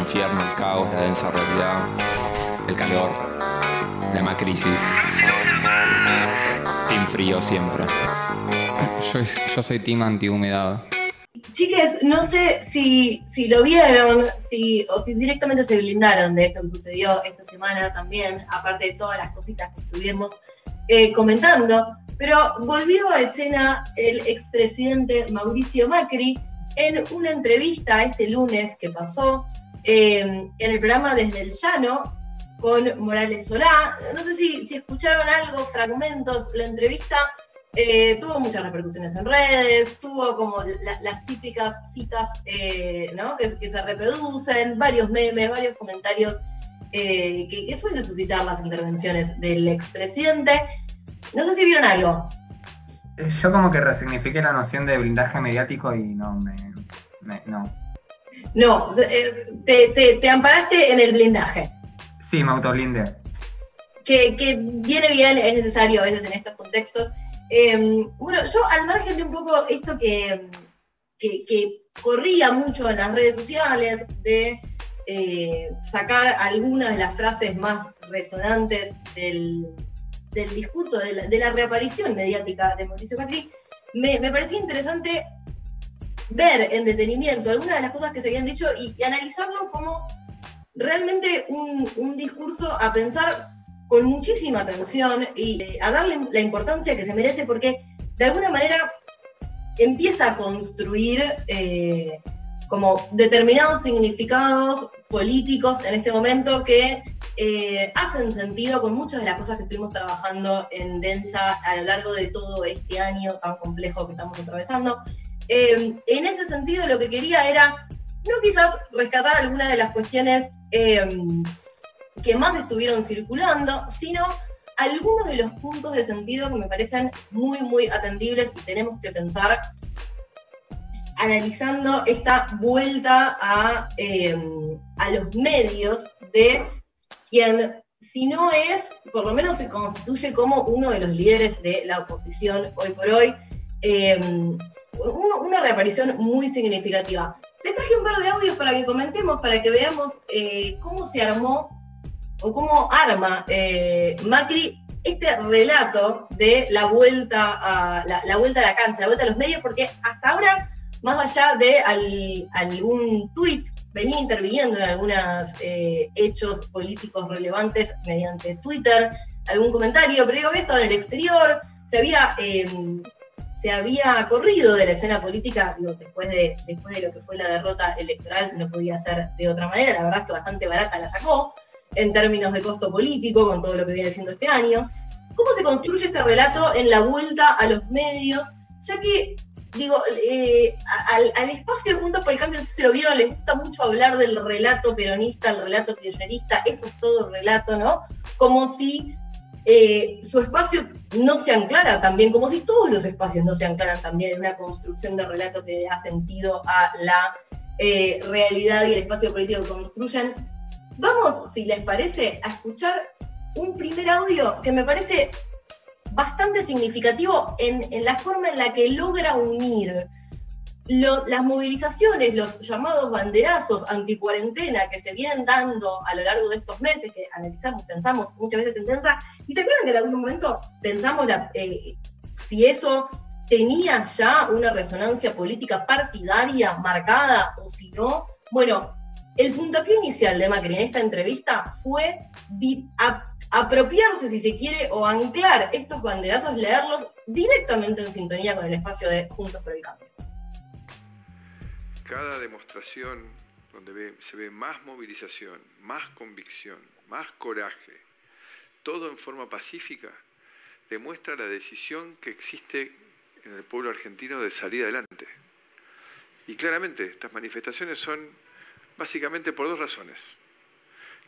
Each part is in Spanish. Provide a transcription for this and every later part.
infierno, el caos, la densa realidad, el calor, la macrisis. Team frío siempre. Yo, yo soy team antihumedad. Chiques, no sé si, si lo vieron si, o si directamente se blindaron de esto que sucedió esta semana también, aparte de todas las cositas que estuvimos eh, comentando, pero volvió a escena el expresidente Mauricio Macri en una entrevista este lunes que pasó eh, en el programa Desde el Llano con Morales Solá. No sé si, escucharon algo, fragmentos, la entrevista eh, tuvo muchas repercusiones en redes, tuvo como las típicas citas eh, que, se reproducen, varios memes, varios comentarios que, suelen suscitar las intervenciones del expresidente. No sé si vieron algo. Yo como que resignifiqué la noción de blindaje mediático y no me... no. No, te, te, amparaste en el blindaje. Sí, me autoblindé. Que, que viene bien, es necesario a veces en estos contextos. Em, bueno, yo al margen de un poco esto que, que, corría mucho en las redes sociales, de eh, sacar algunas de las frases más resonantes del, discurso, de la, reaparición mediática de Mauricio Macri, me, me, parecía interesante ver en detenimiento algunas de las cosas que se habían dicho y, analizarlo como realmente un, discurso a pensar con muchísima atención y eh, a darle la importancia que se merece porque de alguna manera empieza a construir eh, como determinados significados políticos en este momento que eh, hacen sentido con muchas de las cosas que estuvimos trabajando en Densa a lo largo de todo este año tan complejo que estamos atravesando. En ese sentido lo que quería era no quizás rescatar algunas de las cuestiones que más estuvieron circulando, sino algunos de los puntos de sentido que me parecen muy, muy atendibles y tenemos que pensar analizando esta vuelta a, em, a los medios de quien, si no es, por lo menos se constituye como uno de los líderes de la oposición hoy por hoy, una reaparición muy significativa. Les traje un par de audios para que comentemos, para que veamos eh, cómo se armó o cómo arma eh, Macri este relato de la vuelta, a la, vuelta a la cancha, la vuelta a los medios, porque hasta ahora, más allá de algún tuit, venía interviniendo en algunos eh, hechos políticos relevantes mediante Twitter, algún comentario, pero digo, había estado en el exterior, se había, em, se había corrido de la escena política, después, de, después de lo que fue la derrota electoral, no podía ser de otra manera, la verdad es que bastante barata la sacó, en términos de costo político, con todo lo que viene siendo este año. ¿Cómo se construye este relato en la vuelta a los medios? Ya que, digo, eh, al, espacio Juntos por el Cambio, si se lo vieron, les gusta mucho hablar del relato peronista, el relato kirchnerista, eso es todo relato, ¿no? Como si eh, su espacio no se anclara también, como si todos los espacios no se anclaran también en una construcción de relato que da sentido a la eh, realidad y el espacio político que construyen. Vamos, si les parece, a escuchar un primer audio que me parece bastante significativo en, la forma en la que logra unir las movilizaciones, los llamados banderazos anticuarentena que se vienen dando a lo largo de estos meses, que analizamos, pensamos muchas veces en Tensa, y se acuerdan que en algún momento pensamos eh, si eso tenía ya una resonancia política partidaria marcada o si no. Bueno, el puntapié inicial de Macri en esta entrevista fue apropiarse, si se quiere, o anclar estos banderazos, leerlos directamente en sintonía con el espacio de Juntos por el Cambio. Cada demostración donde se ve más movilización, más convicción, más coraje, todo en forma pacífica, demuestra la decisión que existe en el pueblo argentino de salir adelante. Y claramente estas manifestaciones son Básicamente por dos razones,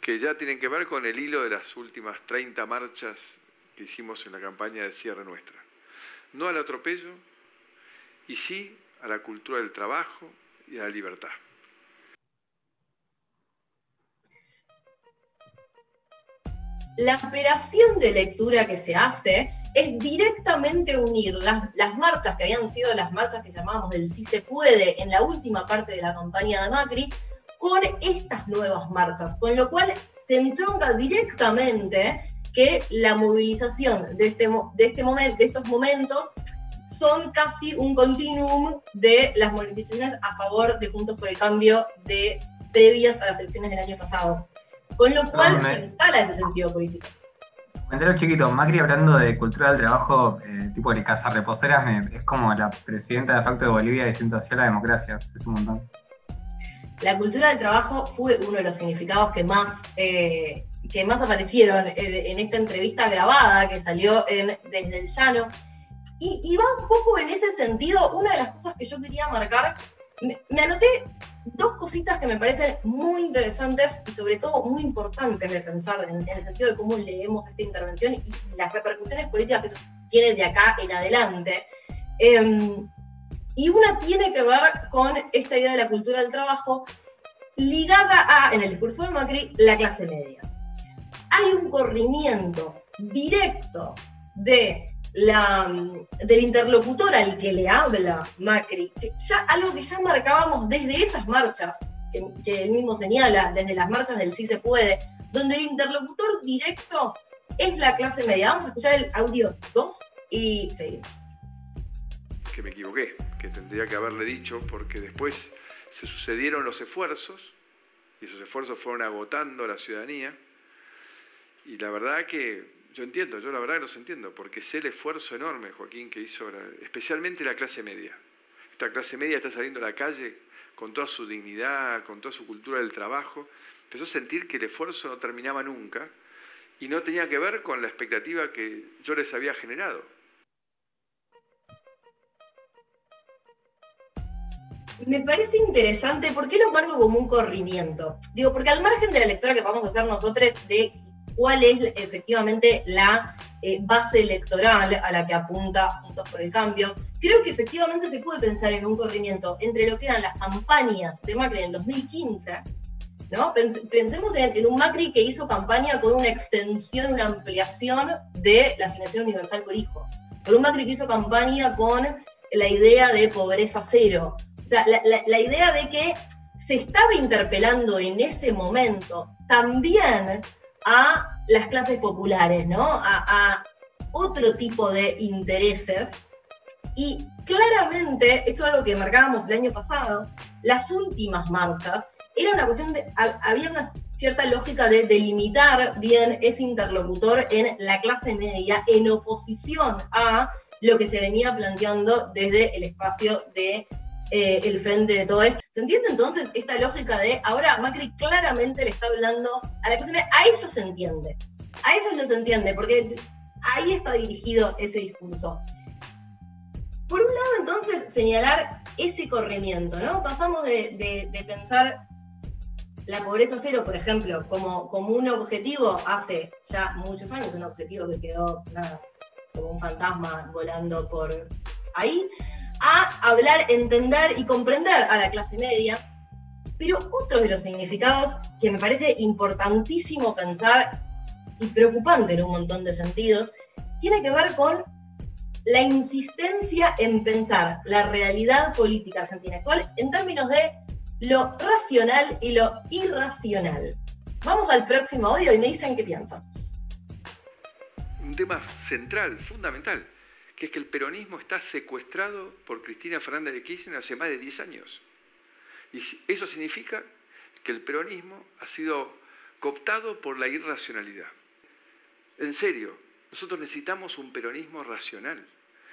que ya tienen que ver con el hilo de las últimas 30 marchas que hicimos en la campaña de cierre nuestra. No al atropello y sí a la cultura del trabajo y a la libertad. La operación de lectura que se hace es directamente unir las, marchas que habían sido las marchas que llamábamos del sí se puede en la última parte de la campaña de Macri con estas nuevas marchas, con lo cual se entronca directamente que la movilización de, este, de, este momento, de estos momentos son casi un continuum de las movilizaciones a favor de Juntos por el Cambio de previas a las elecciones del año pasado. Con lo cual se instala ese sentido político. Me entero chiquito, Macri hablando de cultura del trabajo, eh, tipo de cazarreposeras, es como la presidenta de facto de Bolivia diciendo hacia la democracia, es un montón. La cultura del trabajo fue uno de los significados que más, eh, que más aparecieron en, esta entrevista grabada que salió en, desde el llano. Y, va un poco en ese sentido, una de las cosas que yo quería marcar, me, anoté dos cositas que me parecen muy interesantes y sobre todo muy importantes de pensar en, el sentido de cómo leemos esta intervención y las repercusiones políticas que tiene de acá en adelante. Em, y una tiene que ver con esta idea de la cultura del trabajo ligada a, en el discurso de Macri, la clase media. Hay un corrimiento directo de la, del interlocutor al que le habla Macri, algo que ya marcábamos desde esas marchas, que, que, él mismo señala, desde las marchas del Sí se puede, donde el interlocutor directo es la clase media. Vamos a escuchar el audio 2 y seguimos que me equivoqué, que tendría que haberle dicho, porque después se sucedieron los esfuerzos, y esos esfuerzos fueron agotando a la ciudadanía, y la verdad que yo entiendo, yo la verdad que los entiendo, porque sé el esfuerzo enorme, Joaquín, que hizo especialmente la clase media. Esta clase media está saliendo a la calle con toda su dignidad, con toda su cultura del trabajo, empezó a sentir que el esfuerzo no terminaba nunca y no tenía que ver con la expectativa que yo les había generado. me parece interesante, ¿por qué lo marco como un corrimiento? Digo, porque al margen de la lectura que vamos a hacer nosotros de cuál es efectivamente la eh, base electoral a la que apunta Juntos por el Cambio, creo que efectivamente se puede pensar en un corrimiento entre lo que eran las campañas de Macri en el 2015, ¿no? Pensemos en, un Macri que hizo campaña con una extensión, una ampliación de la asignación universal por hijo, con un Macri que hizo campaña con la idea de pobreza cero, o sea, la, idea de que se estaba interpelando en ese momento también a las clases populares, ¿no? A, otro tipo de intereses. Y claramente, eso es algo que marcábamos el año pasado, las últimas marchas, era una cuestión de, había una cierta lógica de delimitar bien ese interlocutor en la clase media en oposición a lo que se venía planteando desde el espacio de eh, el frente de todo esto. ¿Se entiende entonces esta lógica de ahora Macri claramente le está hablando a la clase A ellos se entiende, a ellos los entiende, porque ahí está dirigido ese discurso. Por un lado, entonces, señalar ese corrimiento, ¿no? Pasamos de, pensar la pobreza cero, por ejemplo, como, como un objetivo hace ya muchos años, un objetivo que quedó como un fantasma volando por ahí, a hablar, entender y comprender a la clase media. Pero otro de los significados que me parece importantísimo pensar y preocupante en un montón de sentidos, tiene que ver con la insistencia en pensar la realidad política argentina actual en términos de lo racional y lo irracional. Vamos al próximo audio y me dicen qué piensan. Un tema central, fundamental, que es que el peronismo está secuestrado por Cristina Fernández de Kirchner hace más de 10 años. Y eso significa que el peronismo ha sido cooptado por la irracionalidad. En serio, nosotros necesitamos un peronismo racional,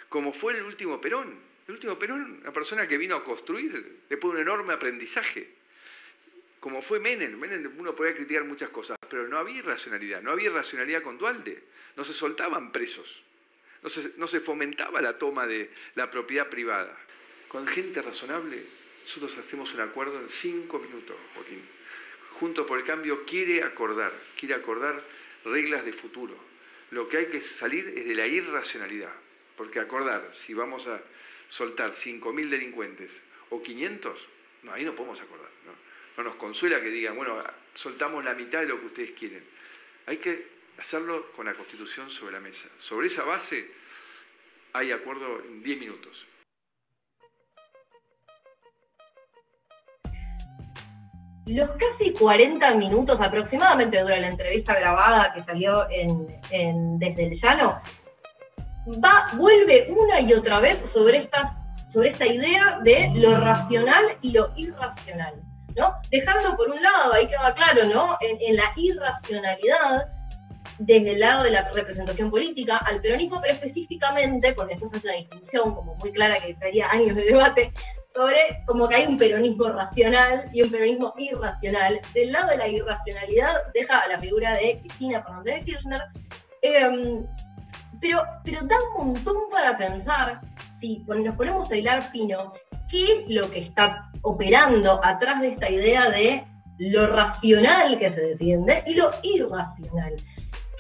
como fue el último Perón. El último Perón, una persona que vino a construir después de un enorme aprendizaje. Como fue Menem, Menem uno podía criticar muchas cosas, pero no había irracionalidad, no había irracionalidad con Dualde, no se soltaban presos no se, fomentaba la toma de la propiedad privada. Con gente razonable, nosotros hacemos un acuerdo en cinco minutos, Joaquín. Junto por el Cambio quiere acordar, quiere acordar reglas de futuro. Lo que hay que salir es de la irracionalidad, porque acordar, si vamos a soltar 5.000 delincuentes o 500, no, ahí no podemos acordar. ¿no? no nos consuela que digan, bueno, soltamos la mitad de lo que ustedes quieren. Hay que hacerlo con la Constitución sobre la mesa. Sobre esa base hay acuerdo en 10 minutos. los casi 40 minutos aproximadamente dura la entrevista grabada que salió Desde el Llano, va, vuelve una y otra vez sobre esta idea de lo racional y lo irracional. ¿no? Dejando por un lado, ahí queda claro, ¿no? en la irracionalidad desde el lado de la representación política al peronismo, pero específicamente, porque después hace una distinción como muy clara que estaría años de debate, sobre como que hay un peronismo racional y un peronismo irracional. Del lado de la irracionalidad deja la figura de Cristina Fernández de Kirchner, em, pero, pero da un montón para pensar, si nos ponemos a hilar fino, qué es lo que está operando atrás de esta idea de lo racional que se defiende y lo irracional.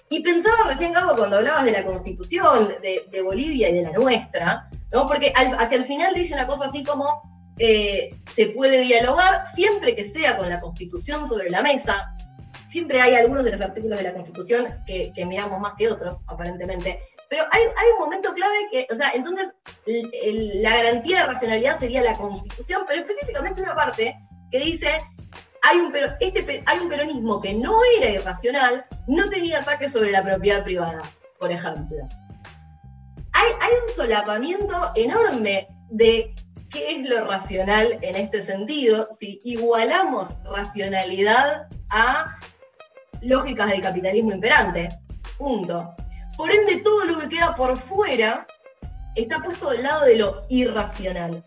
Y pensaba recién, Cabo, cuando hablabas de la constitución de, Bolivia y de la nuestra, ¿no? porque hacia el final dice una cosa así como, eh, se puede dialogar siempre que sea con la constitución sobre la mesa. Siempre hay algunos de los artículos de la constitución que, miramos más que otros, aparentemente. Pero hay, un momento clave que, o sea, entonces la garantía de racionalidad sería la constitución, pero específicamente una parte que dice hay un, este, hay un peronismo que no era irracional, no tenía ataques sobre la propiedad privada, por ejemplo. Hay, hay un solapamiento enorme de qué es lo racional en este sentido si igualamos racionalidad a lógicas del capitalismo imperante. Punto. Por ende, todo lo que queda por fuera está puesto del lado de lo irracional.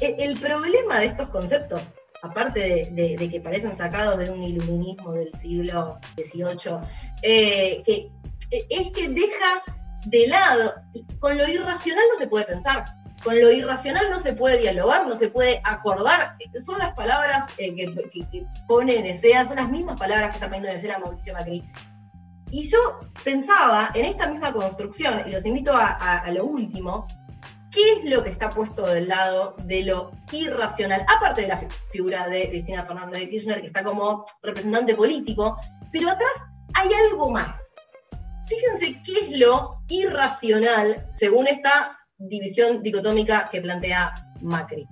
E, el problema de estos conceptos aparte de, que parecen sacados de un iluminismo del siglo XVIII, eh, que eh, es que deja de lado, con lo irracional no se puede pensar, con lo irracional no se puede dialogar, no se puede acordar, son las palabras eh, que, pone en son las mismas palabras que está poniendo en escena Mauricio Macri. Y yo pensaba en esta misma construcción, y los invito a lo último, ¿Qué es lo que está puesto del lado de lo irracional? Aparte de la figura de Cristina Fernández de Kirchner, que está como representante político, pero atrás hay algo más. Fíjense qué es lo irracional según esta división dicotómica que plantea Macri.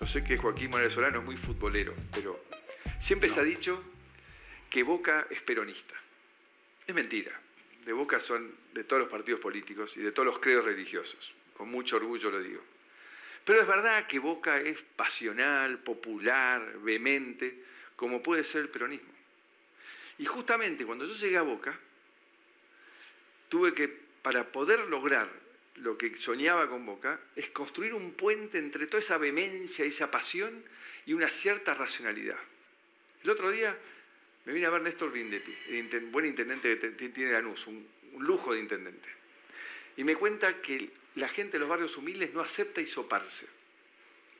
Yo sé que Joaquín Morales Solano es muy futbolero, pero siempre se ha dicho que Boca es peronista. Es mentira de Boca son de todos los partidos políticos y de todos los credos religiosos. Con mucho orgullo lo digo. Pero es verdad que Boca es pasional, popular, vehemente, como puede ser el peronismo. Y justamente cuando yo llegué a Boca, tuve que, para poder lograr lo que soñaba con Boca, es construir un puente entre toda esa vehemencia, esa pasión y una cierta racionalidad. El otro día me vine a ver Néstor Grindetti, buen intendente que tiene Lanús, un, un lujo de intendente. Y me cuenta que la gente de los barrios humildes no acepta hisoparse.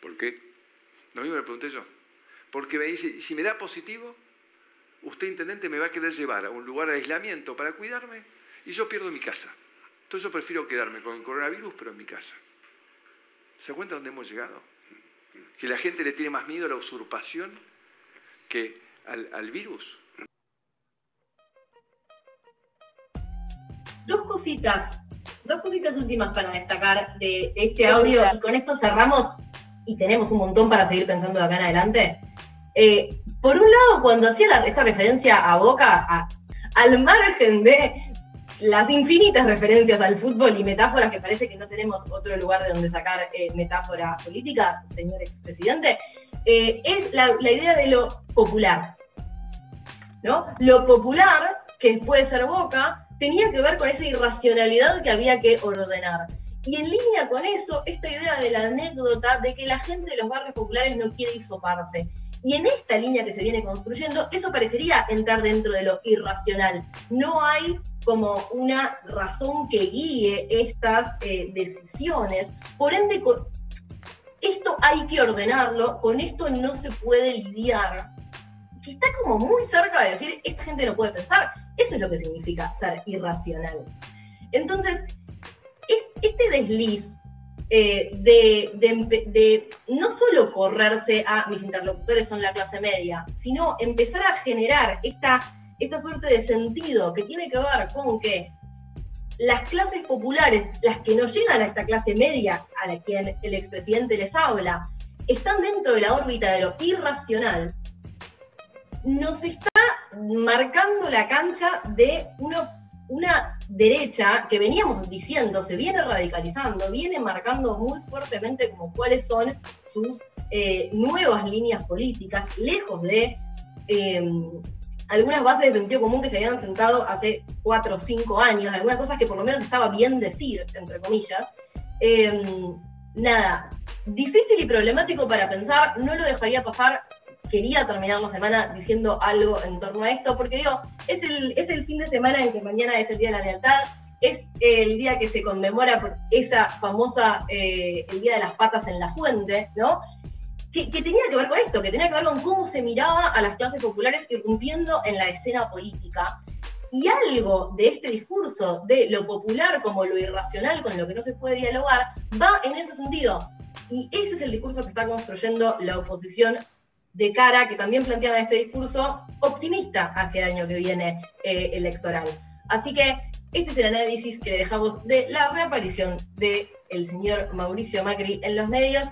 ¿Por qué? Lo mismo le pregunté yo. Porque me dice, si me da positivo, usted, intendente, me va a querer llevar a un lugar de aislamiento para cuidarme y yo pierdo mi casa. Entonces yo prefiero quedarme con el coronavirus, pero en mi casa. ¿Se cuenta dónde hemos llegado? Que la gente le tiene más miedo a la usurpación que al, virus. Dos cositas, dos cositas últimas para destacar de, este audio y con esto cerramos y tenemos un montón para seguir pensando de acá en adelante. Eh, por un lado, cuando hacía esta referencia a Boca, al margen de las infinitas referencias al fútbol y metáforas que parece que no tenemos otro lugar de donde sacar eh, metáforas políticas, señor expresidente, eh, es la, idea de lo popular. ¿No? Lo popular, que puede ser Boca, tenía que ver con esa irracionalidad que había que ordenar. Y en línea con eso, esta idea de la anécdota de que la gente de los barrios populares no quiere hisoparse. Y en esta línea que se viene construyendo, eso parecería entrar dentro de lo irracional. No hay como una razón que guíe estas eh, decisiones. Por ende, esto hay que ordenarlo, con esto no se puede lidiar está como muy cerca de decir, esta gente no puede pensar. Eso es lo que significa ser irracional. Entonces, este desliz eh, de, no solo correrse a mis interlocutores son la clase media, sino empezar a generar esta, esta suerte de sentido que tiene que ver con que las clases populares, las que no llegan a esta clase media a la quien el expresidente les habla, están dentro de la órbita de lo irracional, nos está marcando la cancha de una derecha que veníamos diciendo se viene radicalizando, viene marcando muy fuertemente como cuáles son sus eh, nuevas líneas políticas, lejos de em, algunas bases de sentido común que se habían sentado hace cuatro o cinco años, algunas cosas que por lo menos estaba bien decir, entre comillas. Em, nada, difícil y problemático para pensar, no lo dejaría pasar. Quería terminar la semana diciendo algo en torno a esto, porque digo, es el, es el fin de semana en que mañana es el Día de la Lealtad, es el día que se conmemora por esa famosa, eh, el Día de las Patas en la Fuente, ¿no? Que, tenía que ver con esto, que tenía que ver con cómo se miraba a las clases populares irrumpiendo en la escena política. Y algo de este discurso de lo popular como lo irracional con lo que no se puede dialogar va en ese sentido. Y ese es el discurso que está construyendo la oposición de cara, que también planteaba este discurso optimista hacia el año que viene eh, electoral. Así que este es el análisis que le dejamos de la reaparición del el señor Mauricio Macri en los medios.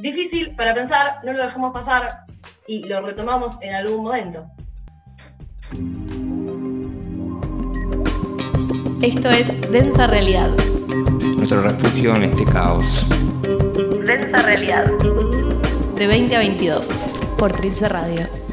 Difícil para pensar, no lo dejamos pasar y lo retomamos en algún momento. Esto es Densa Realidad. Nuestro refugio en este caos. Densa Realidad. De 20 a 22. Por Trilce Radio.